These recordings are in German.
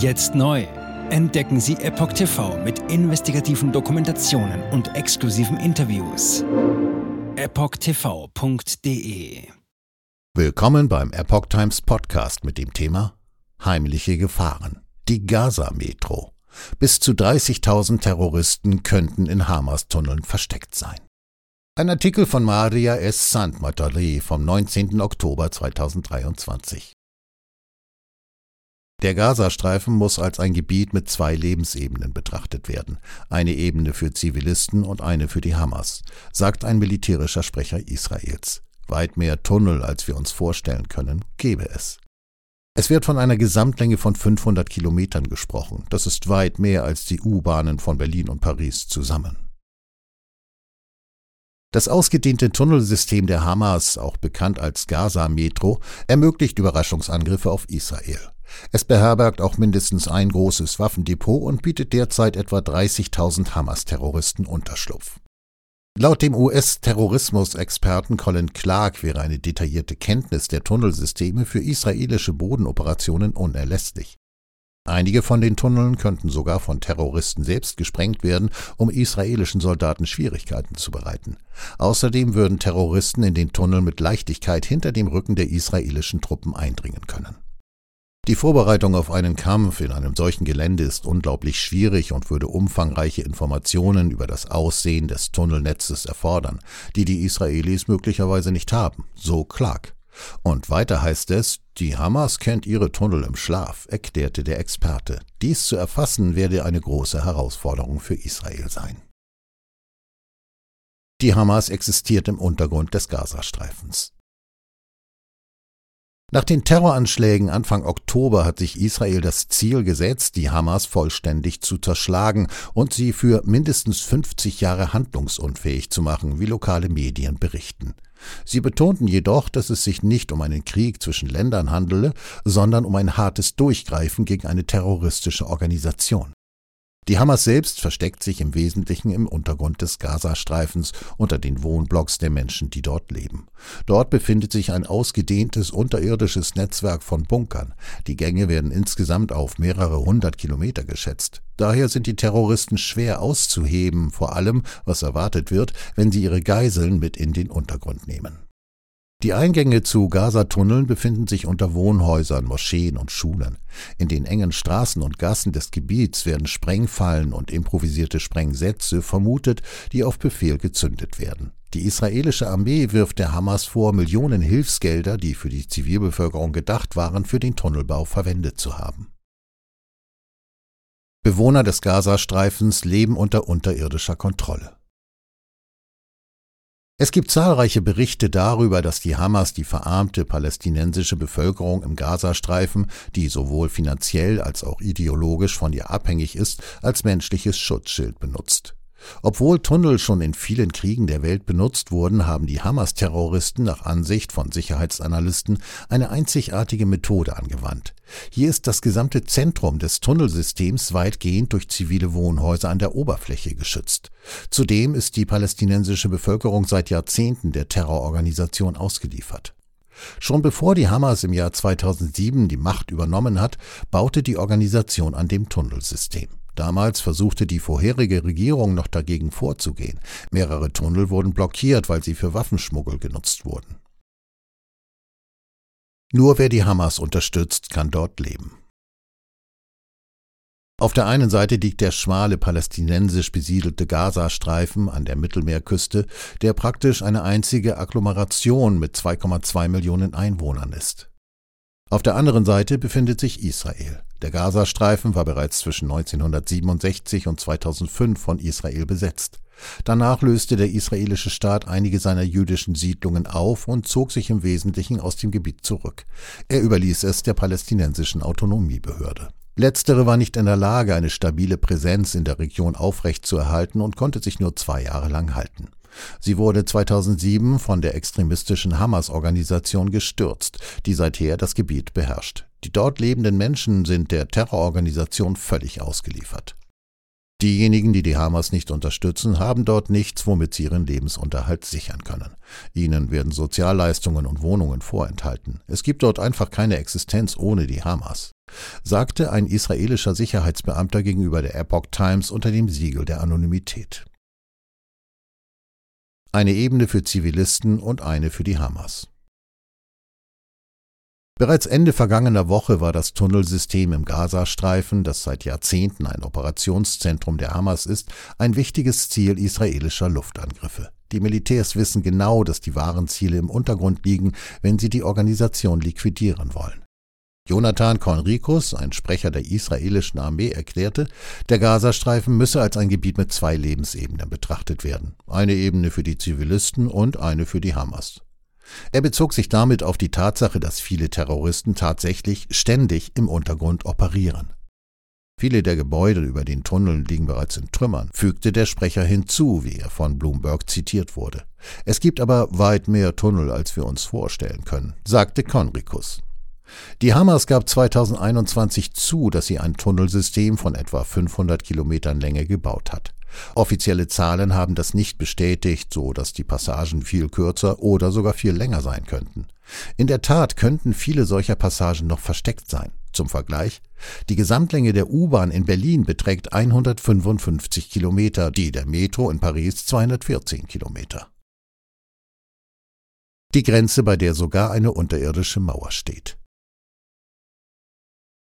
Jetzt neu. Entdecken Sie Epoch TV mit investigativen Dokumentationen und exklusiven Interviews. EpochTV.de Willkommen beim Epoch Times Podcast mit dem Thema Heimliche Gefahren. Die Gaza-Metro. Bis zu 30.000 Terroristen könnten in Hamas-Tunneln versteckt sein. Ein Artikel von Maria S. Sandmatari vom 19. Oktober 2023. Der Gazastreifen muss als ein Gebiet mit zwei Lebensebenen betrachtet werden, eine Ebene für Zivilisten und eine für die Hamas, sagt ein militärischer Sprecher Israels. Weit mehr Tunnel, als wir uns vorstellen können, gäbe es. Es wird von einer Gesamtlänge von 500 Kilometern gesprochen. Das ist weit mehr als die U-Bahnen von Berlin und Paris zusammen. Das ausgedehnte Tunnelsystem der Hamas, auch bekannt als Gaza-Metro, ermöglicht Überraschungsangriffe auf Israel. Es beherbergt auch mindestens ein großes Waffendepot und bietet derzeit etwa 30.000 Hamas-Terroristen Unterschlupf. Laut dem US-Terrorismusexperten Colin Clark wäre eine detaillierte Kenntnis der Tunnelsysteme für israelische Bodenoperationen unerlässlich. Einige von den Tunneln könnten sogar von Terroristen selbst gesprengt werden, um israelischen Soldaten Schwierigkeiten zu bereiten. Außerdem würden Terroristen in den Tunnel mit Leichtigkeit hinter dem Rücken der israelischen Truppen eindringen können. Die Vorbereitung auf einen Kampf in einem solchen Gelände ist unglaublich schwierig und würde umfangreiche Informationen über das Aussehen des Tunnelnetzes erfordern, die die Israelis möglicherweise nicht haben, so Clark. Und weiter heißt es, die Hamas kennt ihre Tunnel im Schlaf, erklärte der Experte. Dies zu erfassen werde eine große Herausforderung für Israel sein. Die Hamas existiert im Untergrund des Gazastreifens. Nach den Terroranschlägen Anfang Oktober hat sich Israel das Ziel gesetzt, die Hamas vollständig zu zerschlagen und sie für mindestens 50 Jahre handlungsunfähig zu machen, wie lokale Medien berichten. Sie betonten jedoch, dass es sich nicht um einen Krieg zwischen Ländern handele, sondern um ein hartes Durchgreifen gegen eine terroristische Organisation. Die Hamas selbst versteckt sich im Wesentlichen im Untergrund des Gazastreifens unter den Wohnblocks der Menschen, die dort leben. Dort befindet sich ein ausgedehntes unterirdisches Netzwerk von Bunkern. Die Gänge werden insgesamt auf mehrere hundert Kilometer geschätzt. Daher sind die Terroristen schwer auszuheben, vor allem was erwartet wird, wenn sie ihre Geiseln mit in den Untergrund nehmen. Die Eingänge zu Gazatunneln befinden sich unter Wohnhäusern, Moscheen und Schulen. In den engen Straßen und Gassen des Gebiets werden Sprengfallen und improvisierte Sprengsätze vermutet, die auf Befehl gezündet werden. Die israelische Armee wirft der Hamas vor, Millionen Hilfsgelder, die für die Zivilbevölkerung gedacht waren, für den Tunnelbau verwendet zu haben. Bewohner des Gazastreifens leben unter unterirdischer Kontrolle. Es gibt zahlreiche Berichte darüber, dass die Hamas die verarmte palästinensische Bevölkerung im Gazastreifen, die sowohl finanziell als auch ideologisch von ihr abhängig ist, als menschliches Schutzschild benutzt. Obwohl Tunnel schon in vielen Kriegen der Welt benutzt wurden, haben die Hamas-Terroristen nach Ansicht von Sicherheitsanalysten eine einzigartige Methode angewandt. Hier ist das gesamte Zentrum des Tunnelsystems weitgehend durch zivile Wohnhäuser an der Oberfläche geschützt. Zudem ist die palästinensische Bevölkerung seit Jahrzehnten der Terrororganisation ausgeliefert. Schon bevor die Hamas im Jahr 2007 die Macht übernommen hat, baute die Organisation an dem Tunnelsystem. Damals versuchte die vorherige Regierung noch dagegen vorzugehen. Mehrere Tunnel wurden blockiert, weil sie für Waffenschmuggel genutzt wurden. Nur wer die Hamas unterstützt, kann dort leben. Auf der einen Seite liegt der schmale palästinensisch besiedelte Gazastreifen an der Mittelmeerküste, der praktisch eine einzige Agglomeration mit 2,2 Millionen Einwohnern ist. Auf der anderen Seite befindet sich Israel. Der Gazastreifen war bereits zwischen 1967 und 2005 von Israel besetzt. Danach löste der israelische Staat einige seiner jüdischen Siedlungen auf und zog sich im Wesentlichen aus dem Gebiet zurück. Er überließ es der palästinensischen Autonomiebehörde. Letztere war nicht in der Lage, eine stabile Präsenz in der Region aufrechtzuerhalten und konnte sich nur zwei Jahre lang halten. Sie wurde 2007 von der extremistischen Hamas-Organisation gestürzt, die seither das Gebiet beherrscht. Die dort lebenden Menschen sind der Terrororganisation völlig ausgeliefert. Diejenigen, die die Hamas nicht unterstützen, haben dort nichts, womit sie ihren Lebensunterhalt sichern können. Ihnen werden Sozialleistungen und Wohnungen vorenthalten. Es gibt dort einfach keine Existenz ohne die Hamas. sagte ein israelischer Sicherheitsbeamter gegenüber der Epoch Times unter dem Siegel der Anonymität. Eine Ebene für Zivilisten und eine für die Hamas. Bereits Ende vergangener Woche war das Tunnelsystem im Gazastreifen, das seit Jahrzehnten ein Operationszentrum der Hamas ist, ein wichtiges Ziel israelischer Luftangriffe. Die Militärs wissen genau, dass die wahren Ziele im Untergrund liegen, wenn sie die Organisation liquidieren wollen. Jonathan Konrikus, ein Sprecher der israelischen Armee, erklärte, der Gazastreifen müsse als ein Gebiet mit zwei Lebensebenen betrachtet werden. Eine Ebene für die Zivilisten und eine für die Hamas. Er bezog sich damit auf die Tatsache, dass viele Terroristen tatsächlich ständig im Untergrund operieren. Viele der Gebäude über den Tunneln liegen bereits in Trümmern, fügte der Sprecher hinzu, wie er von Bloomberg zitiert wurde. Es gibt aber weit mehr Tunnel, als wir uns vorstellen können, sagte Konrikus. Die Hamas gab 2021 zu, dass sie ein Tunnelsystem von etwa 500 Kilometern Länge gebaut hat. Offizielle Zahlen haben das nicht bestätigt, so dass die Passagen viel kürzer oder sogar viel länger sein könnten. In der Tat könnten viele solcher Passagen noch versteckt sein. Zum Vergleich, die Gesamtlänge der U-Bahn in Berlin beträgt 155 Kilometer, die der Metro in Paris 214 Kilometer. Die Grenze, bei der sogar eine unterirdische Mauer steht.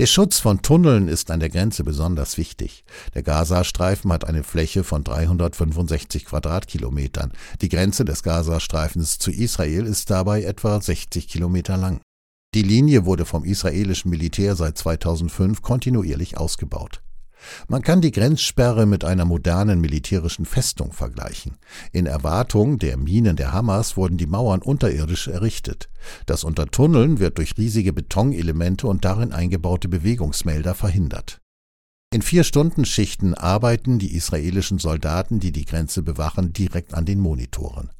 Der Schutz von Tunneln ist an der Grenze besonders wichtig. Der Gazastreifen hat eine Fläche von 365 Quadratkilometern. Die Grenze des Gazastreifens zu Israel ist dabei etwa 60 Kilometer lang. Die Linie wurde vom israelischen Militär seit 2005 kontinuierlich ausgebaut. Man kann die Grenzsperre mit einer modernen militärischen Festung vergleichen. In Erwartung der Minen der Hamas wurden die Mauern unterirdisch errichtet. Das Untertunneln wird durch riesige Betonelemente und darin eingebaute Bewegungsmelder verhindert. In Vier-Stunden-Schichten arbeiten die israelischen Soldaten, die die Grenze bewachen, direkt an den Monitoren.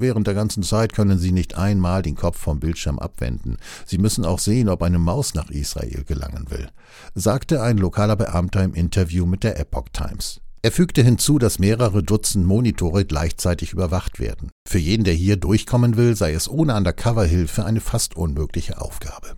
Während der ganzen Zeit können Sie nicht einmal den Kopf vom Bildschirm abwenden. Sie müssen auch sehen, ob eine Maus nach Israel gelangen will, sagte ein lokaler Beamter im Interview mit der Epoch Times. Er fügte hinzu, dass mehrere Dutzend Monitore gleichzeitig überwacht werden. Für jeden, der hier durchkommen will, sei es ohne Undercover-Hilfe eine fast unmögliche Aufgabe.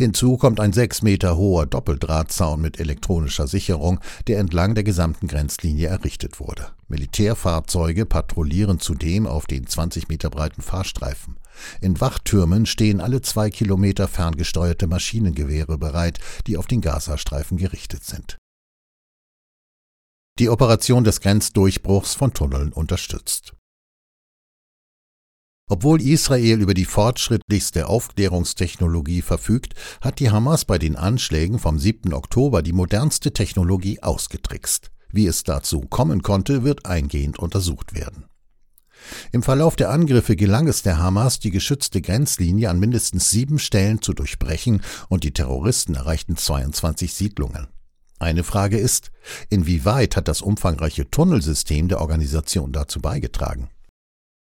Hinzu kommt ein sechs Meter hoher Doppeldrahtzaun mit elektronischer Sicherung, der entlang der gesamten Grenzlinie errichtet wurde. Militärfahrzeuge patrouillieren zudem auf den 20 Meter breiten Fahrstreifen. In Wachtürmen stehen alle zwei Kilometer ferngesteuerte Maschinengewehre bereit, die auf den Gazastreifen gerichtet sind. Die Operation des Grenzdurchbruchs von Tunneln unterstützt. Obwohl Israel über die fortschrittlichste Aufklärungstechnologie verfügt, hat die Hamas bei den Anschlägen vom 7. Oktober die modernste Technologie ausgetrickst. Wie es dazu kommen konnte, wird eingehend untersucht werden. Im Verlauf der Angriffe gelang es der Hamas, die geschützte Grenzlinie an mindestens sieben Stellen zu durchbrechen und die Terroristen erreichten 22 Siedlungen. Eine Frage ist, inwieweit hat das umfangreiche Tunnelsystem der Organisation dazu beigetragen?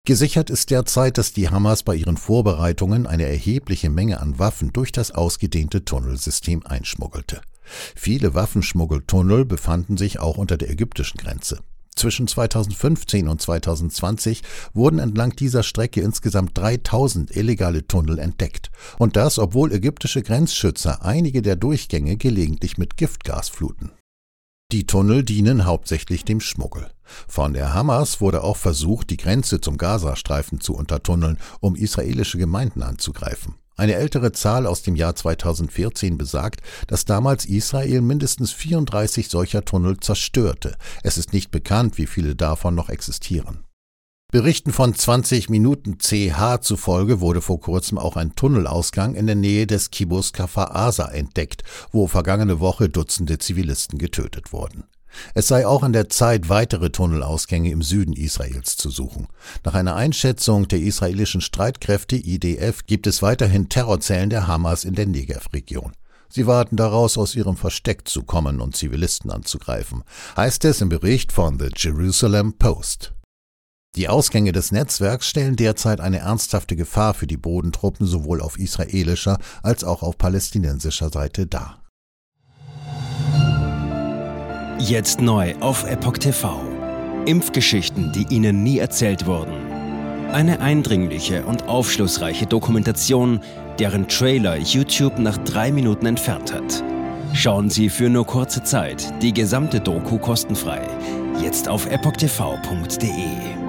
Gesichert ist derzeit, dass die Hamas bei ihren Vorbereitungen eine erhebliche Menge an Waffen durch das ausgedehnte Tunnelsystem einschmuggelte. Viele Waffenschmuggeltunnel befanden sich auch unter der ägyptischen Grenze. Zwischen 2015 und 2020 wurden entlang dieser Strecke insgesamt 3000 illegale Tunnel entdeckt. Und das, obwohl ägyptische Grenzschützer einige der Durchgänge gelegentlich mit Giftgas fluten. Die Tunnel dienen hauptsächlich dem Schmuggel. Von der Hamas wurde auch versucht, die Grenze zum Gazastreifen zu untertunneln, um israelische Gemeinden anzugreifen. Eine ältere Zahl aus dem Jahr 2014 besagt, dass damals Israel mindestens 34 solcher Tunnel zerstörte. Es ist nicht bekannt, wie viele davon noch existieren. Berichten von 20 Minuten CH zufolge wurde vor kurzem auch ein Tunnelausgang in der Nähe des Kibbutz Kafar Asa entdeckt, wo vergangene Woche Dutzende Zivilisten getötet wurden. Es sei auch an der Zeit, weitere Tunnelausgänge im Süden Israels zu suchen. Nach einer Einschätzung der israelischen Streitkräfte IDF gibt es weiterhin Terrorzellen der Hamas in der Negev-Region. Sie warten daraus, aus ihrem Versteck zu kommen und Zivilisten anzugreifen, heißt es im Bericht von The Jerusalem Post. Die Ausgänge des Netzwerks stellen derzeit eine ernsthafte Gefahr für die Bodentruppen sowohl auf israelischer als auch auf palästinensischer Seite dar. Jetzt neu auf Epoch TV. Impfgeschichten, die Ihnen nie erzählt wurden. Eine eindringliche und aufschlussreiche Dokumentation, deren Trailer YouTube nach drei Minuten entfernt hat. Schauen Sie für nur kurze Zeit die gesamte Doku kostenfrei. Jetzt auf epochtv.de.